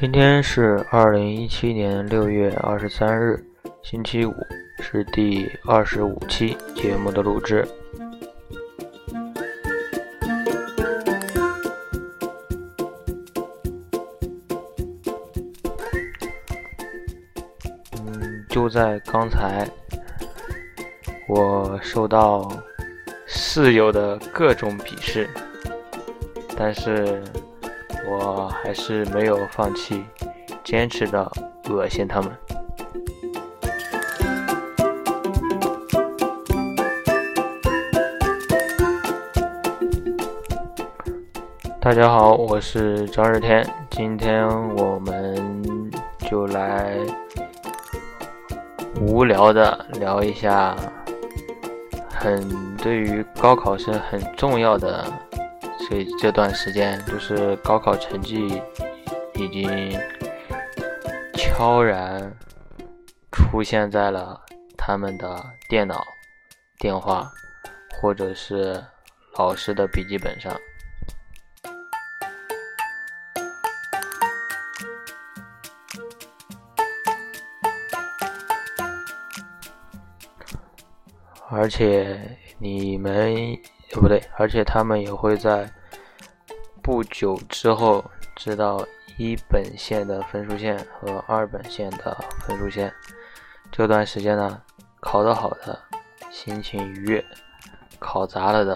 今天是二零一七年六月二十三日，星期五，是第二十五期节目的录制。嗯，就在刚才，我受到室友的各种鄙视，但是。我还是没有放弃，坚持的恶心他们。大家好，我是张日天，今天我们就来无聊的聊一下，很对于高考生很重要的。这这段时间，就是高考成绩已经悄然出现在了他们的电脑、电话，或者是老师的笔记本上。而且你们，不对，而且他们也会在。不久之后，知道一本线的分数线和二本线的分数线。这段时间呢，考得好的心情愉悦，考砸了的，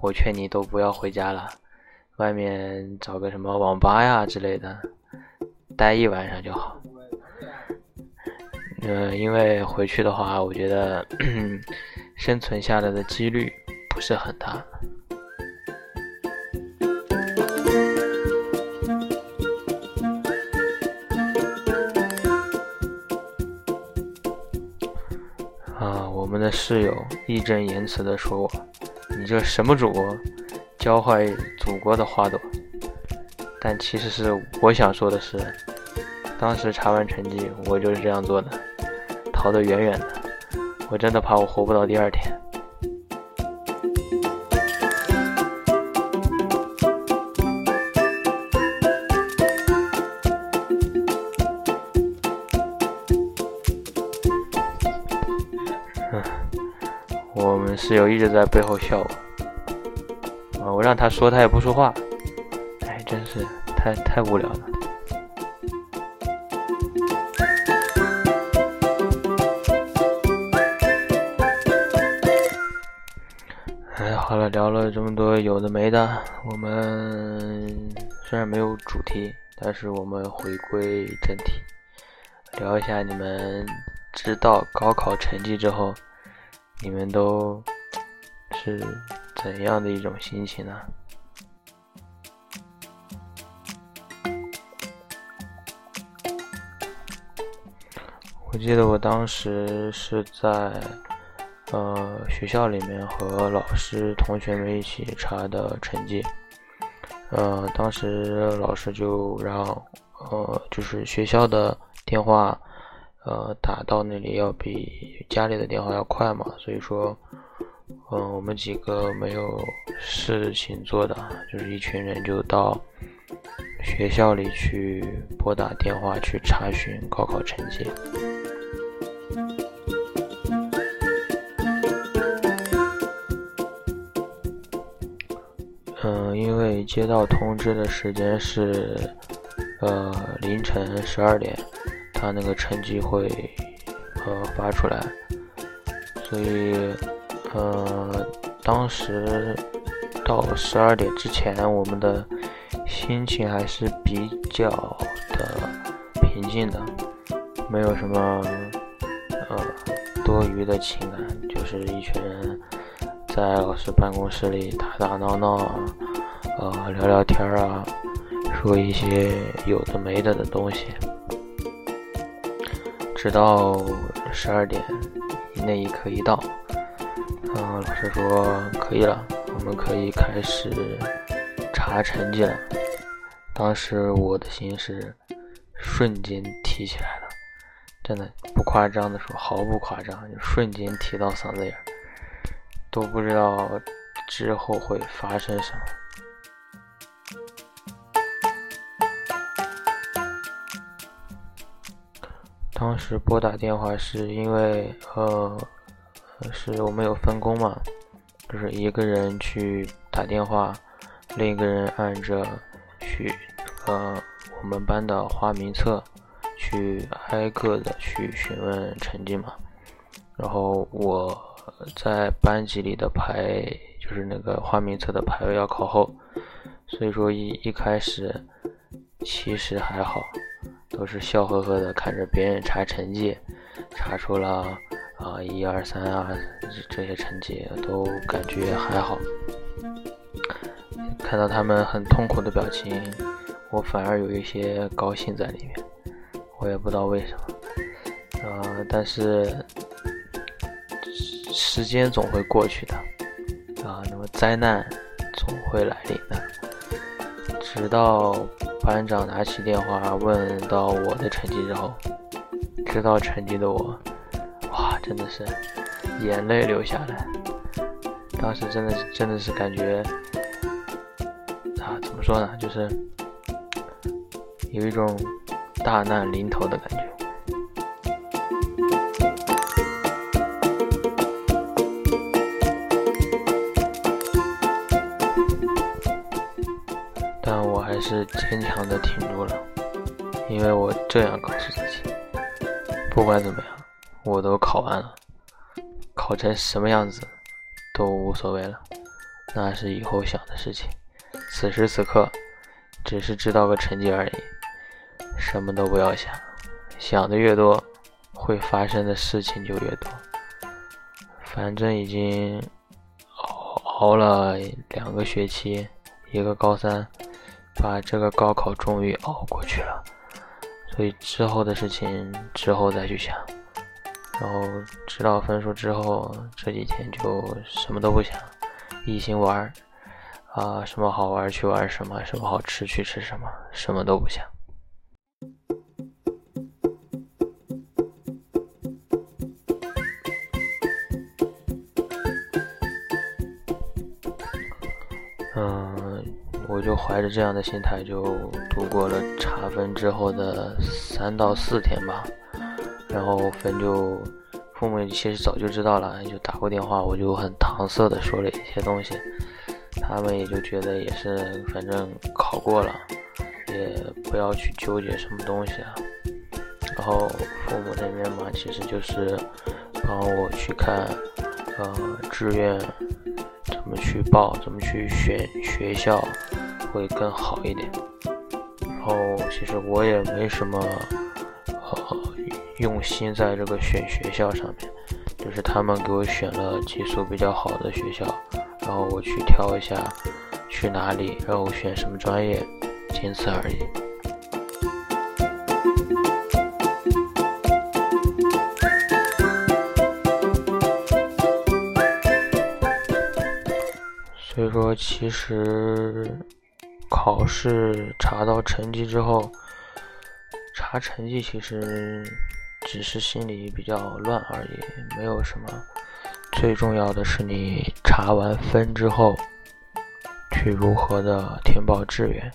我劝你都不要回家了，外面找个什么网吧呀之类的，待一晚上就好。嗯，因为回去的话，我觉得 生存下来的几率不是很大。室友义正言辞地说：“我，你这什么主播，教坏祖国的花朵。”但其实是我想说的是，当时查完成绩，我就是这样做的，逃得远远的。我真的怕我活不到第二天。室友一直在背后笑我，我让他说他也不说话，哎，真是太太无聊了。哎，好了，聊了这么多有的没的，我们虽然没有主题，但是我们回归正题，聊一下你们知道高考成绩之后。你们都是怎样的一种心情呢？我记得我当时是在呃学校里面和老师、同学们一起查的成绩，呃，当时老师就让呃就是学校的电话。呃，打到那里要比家里的电话要快嘛，所以说，嗯，我们几个没有事情做的，就是一群人就到学校里去拨打电话去查询高考成绩。嗯，因为接到通知的时间是呃凌晨十二点。他那个成绩会呃发出来，所以呃当时到十二点之前，我们的心情还是比较的平静的，没有什么呃多余的情感，就是一群人在老师办公室里打打闹闹啊，呃聊聊天啊，说一些有的没的的东西。直到十二点那一刻一到，嗯，老师说可以了，我们可以开始查成绩了。当时我的心是瞬间提起来了，真的不夸张的说，毫不夸张，就瞬间提到嗓子眼，都不知道之后会发生什么。当时拨打电话是因为呃，是我们有分工嘛，就是一个人去打电话，另一个人按着去呃我们班的花名册去挨个的去询问成绩嘛。然后我在班级里的排就是那个花名册的排位要靠后，所以说一一开始其实还好。都是笑呵呵的看着别人查成绩，查出了啊一二三啊这些成绩都感觉还好。看到他们很痛苦的表情，我反而有一些高兴在里面。我也不知道为什么，啊，但是时间总会过去的，啊，那么灾难总会来临的，直到。班长拿起电话问到我的成绩之后，知道成绩的我，真的是眼泪流下来。当时真的是真的是感觉，啊，怎么说呢，就是有一种大难临头的感觉。但我还是坚强的挺住了，因为我这样告诉自己，不管怎么样，我都考完了，考成什么样子都无所谓了，那是以后想的事情。此时此刻，只是知道个成绩而已，什么都不要想，想的越多，会发生的事情就越多。反正已经熬熬了两个学期，一个高三。把这个高考终于熬过去了，所以之后的事情之后再去想。然后知道分数之后，这几天就什么都不想，一心玩儿啊，什么好玩去玩什么，什么好吃去吃什么，什么都不想。嗯我就怀着这样的心态，就度过了查分之后的三到四天吧。然后分就父母其实早就知道了，就打过电话，我就很搪塞的说了一些东西，他们也就觉得也是反正考过了，也不要去纠结什么东西啊。然后父母那边嘛，其实就是帮我去看，呃，志愿怎么去报，怎么去选学校。会更好一点。然后其实我也没什么呃用心在这个选学校上面，就是他们给我选了几所比较好的学校，然后我去挑一下去哪里，然后选什么专业，仅此而已。所以说，其实。考试查到成绩之后，查成绩其实只是心里比较乱而已，没有什么。最重要的是你查完分之后，去如何的填报志愿，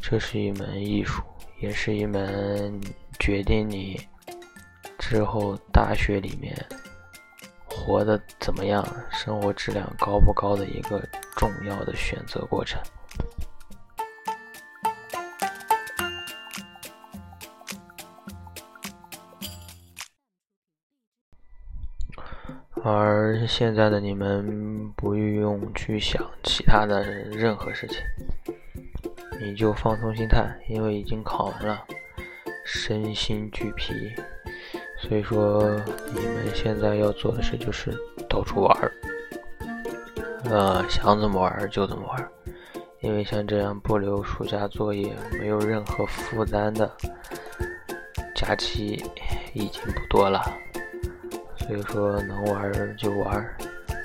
这是一门艺术，也是一门决定你之后大学里面活的怎么样、生活质量高不高的一个重要的选择过程。而现在的你们不用去想其他的任何事情，你就放松心态，因为已经考完了，身心俱疲。所以说，你们现在要做的事就是到处玩儿，呃，想怎么玩儿就怎么玩儿。因为像这样不留暑假作业、没有任何负担的假期已经不多了。所以说，能玩就玩，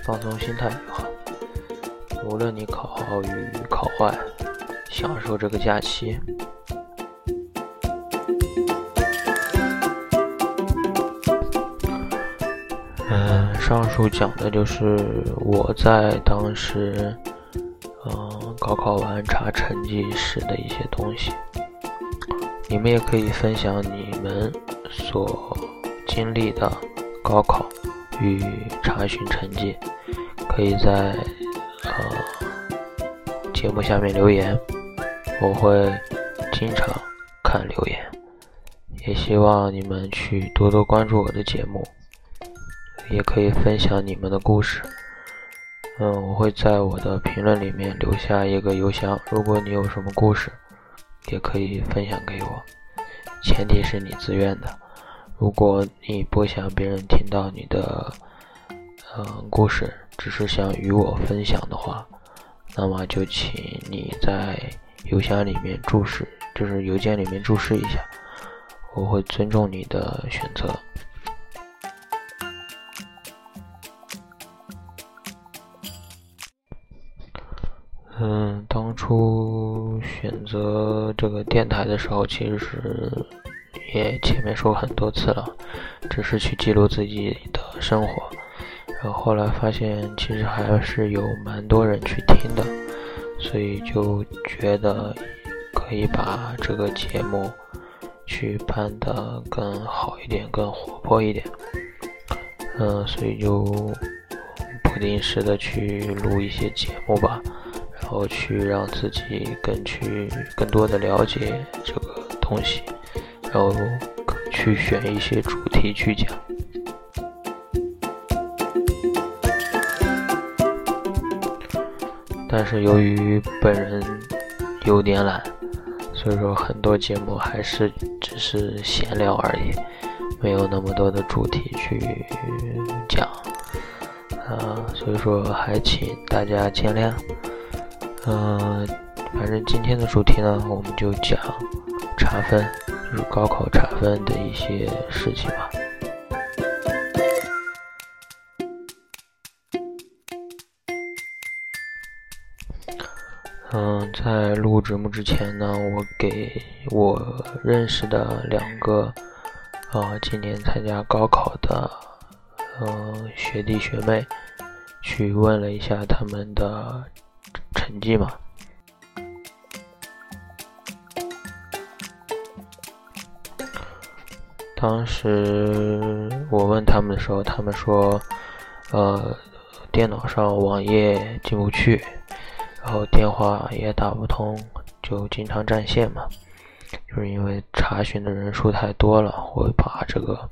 放松心态就好。无论你考好与考坏，享受这个假期。嗯，上述讲的就是我在当时，嗯，高考完查成绩时的一些东西。你们也可以分享你们所经历的高考与查询成绩，可以在呃节目下面留言，我会经常看留言。也希望你们去多多关注我的节目，也可以分享你们的故事。嗯，我会在我的评论里面留下一个邮箱，如果你有什么故事，也可以分享给我。前提是你自愿的。如果你不想别人听到你的嗯故事，只是想与我分享的话，那么就请你在邮箱里面注释，就是邮件里面注释一下。我会尊重你的选择。嗯，当初选择这个电台的时候，其实是也前面说过很多次了，只是去记录自己的生活。然后后来发现，其实还是有蛮多人去听的，所以就觉得可以把这个节目。去办的更好一点，更活泼一点，嗯，所以就不定时的去录一些节目吧，然后去让自己更去更多的了解这个东西，然后去选一些主题去讲。但是由于本人有点懒。所以说，很多节目还是只是闲聊而已，没有那么多的主题去讲，啊，所以说还请大家见谅。嗯，反正今天的主题呢，我们就讲查分，就是高考查分的一些事情吧。嗯，在录节目之前呢，我给我认识的两个，呃，今年参加高考的，嗯，学弟学妹，去问了一下他们的成绩嘛。当时我问他们的时候，他们说，呃，电脑上网页进不去。然后电话也打不通，就经常占线嘛，就是因为查询的人数太多了，会把这个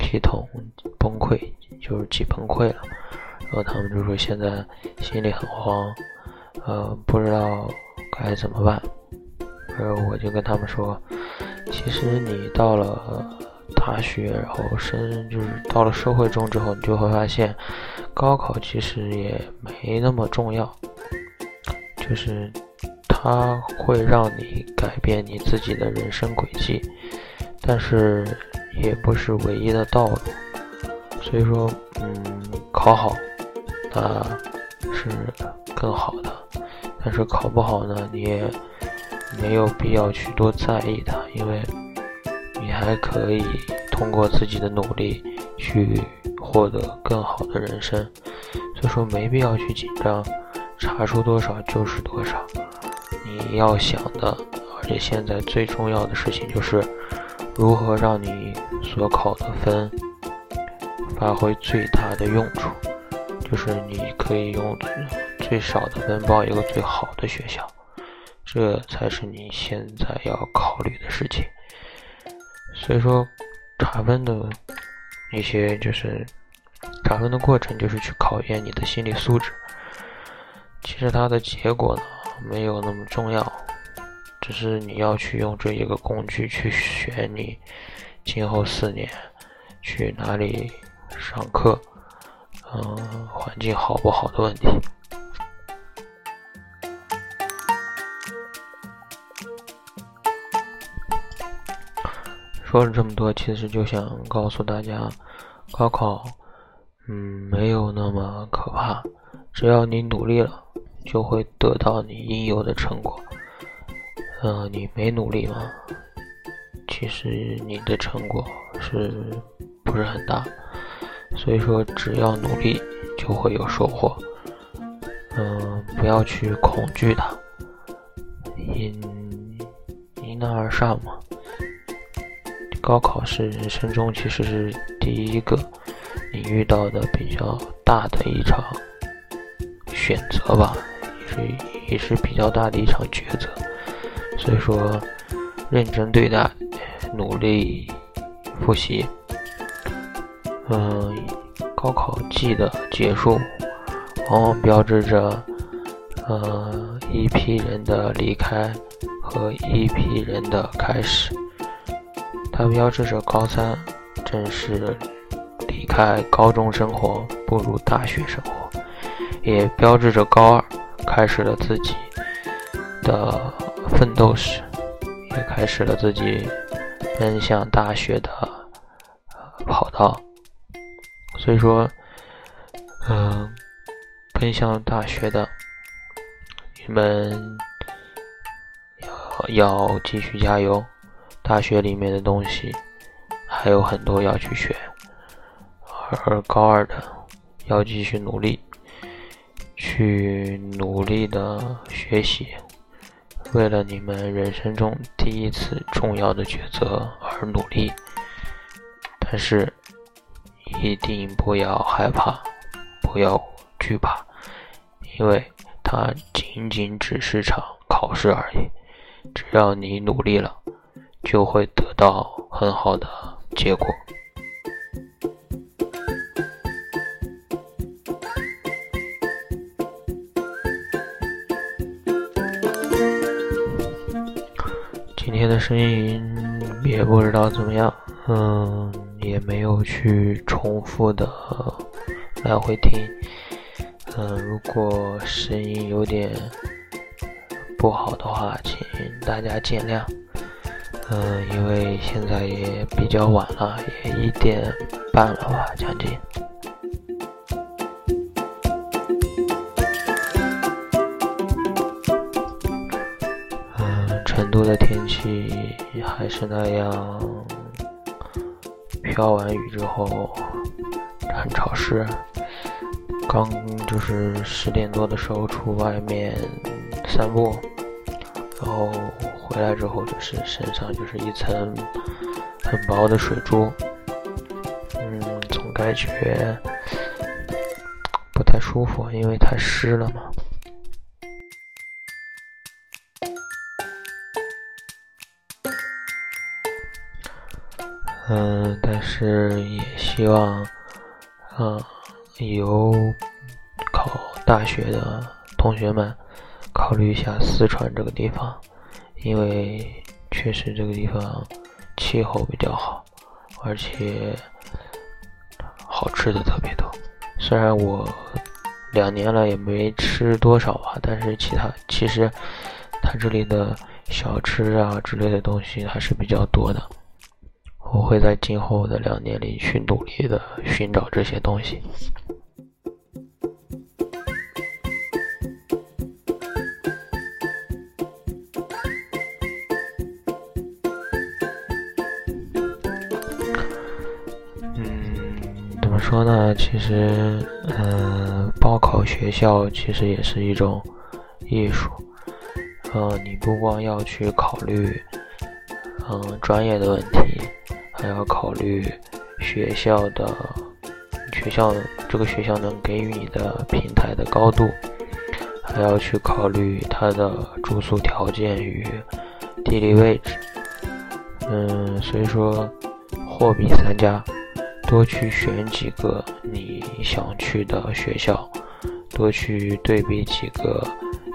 系统崩溃，就是挤崩溃了。然后他们就说现在心里很慌，呃，不知道该怎么办。然后我就跟他们说，其实你到了大学，然后升就是到了社会中之后，你就会发现，高考其实也没那么重要。就是它会让你改变你自己的人生轨迹，但是也不是唯一的道路。所以说，嗯，考好那是更好的，但是考不好呢，你也没有必要去多在意它，因为还可以通过自己的努力去获得更好的人生。所以说，没必要去紧张。查出多少就是多少，你要想的，而且现在最重要的事情就是如何让你所考的分发挥最大的用处，就是你可以用最少的分报一个最好的学校，这才是你现在要考虑的事情。所以说，查分的一些就是查分的过程，就是去考验你的心理素质。其实它的结果呢，没有那么重要，只是你要去用这一个工具去选你今后四年去哪里上课，嗯，环境好不好的问题。说了这么多，其实就想告诉大家，高考，嗯，没有那么可怕，只要你努力了。就会得到你应有的成果。嗯，你没努力吗？其实你的成果是不是很大？所以说，只要努力就会有收获。嗯，不要去恐惧它，迎迎难而上嘛。高考是人生中其实是第一个你遇到的比较大的一场选择吧，也是也是比较大的一场抉择。所以说，认真对待，努力复习。嗯，高考季的结束，往往标志着呃一批人的离开和一批人的开始。它标志着高三正式离开高中生活，步入大学生活，也标志着高二开始了自己的奋斗史，也开始了自己奔向大学的跑道。所以说，嗯，奔向大学的你们要要继续加油。大学里面的东西还有很多要去学，而高二的要继续努力，去努力的学习，为了你们人生中第一次重要的抉择而努力。但是。一定不要害怕，不要惧怕，因为它仅仅只是场考试而已。只要你努力了，就会得到很好的结果。今天的声音也不知道怎么样，嗯。也没有去重复的来回听，嗯，如果声音有点不好的话，请大家见谅。嗯，因为现在也比较晚了，也一点半了吧，将近。嗯，成都的天气还是那样。飘完雨之后很潮湿，刚就是十点多的时候出外面散步，然后回来之后就是身上就是一层很薄的水珠，嗯，总感觉不太舒服，因为太湿了嘛。嗯，但是也希望，嗯，有考大学的同学们考虑一下四川这个地方，因为确实这个地方气候比较好，而且好吃的特别多。虽然我两年了也没吃多少吧，但是其他其实它这里的小吃啊之类的东西还是比较多的。我会在今后的两年里去努力的寻找这些东西。说呢？其实，嗯，报考学校其实也是一种艺术。呃，你不光要去考虑，嗯，专业的问题。还要考虑学校的学校这个学校能给予你的平台的高度，还要去考虑它的住宿条件与地理位置。嗯，所以说货比三家，多去选几个你想去的学校，多去对比几个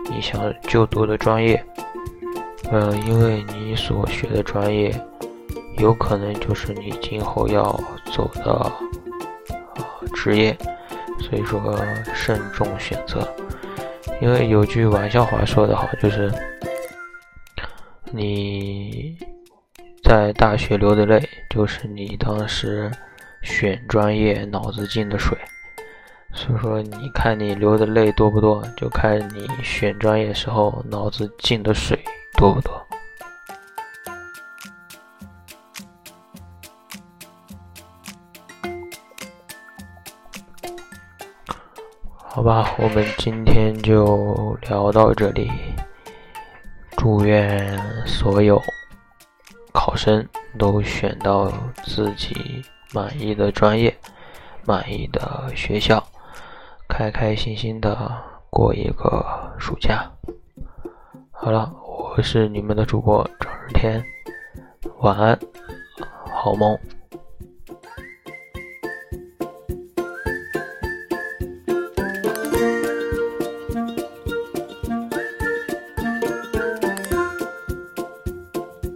你想就读的专业。嗯，因为你所学的专业。有可能就是你今后要走的职业，所以说慎重选择。因为有句玩笑话说得好，就是你在大学流的泪，就是你当时选专业脑子进的水。所以说，你看你流的泪多不多，就看你选专业时候脑子进的水多不多。好吧，我们今天就聊到这里。祝愿所有考生都选到自己满意的专业、满意的学校，开开心心的过一个暑假。好了，我是你们的主播张日天，晚安，好梦。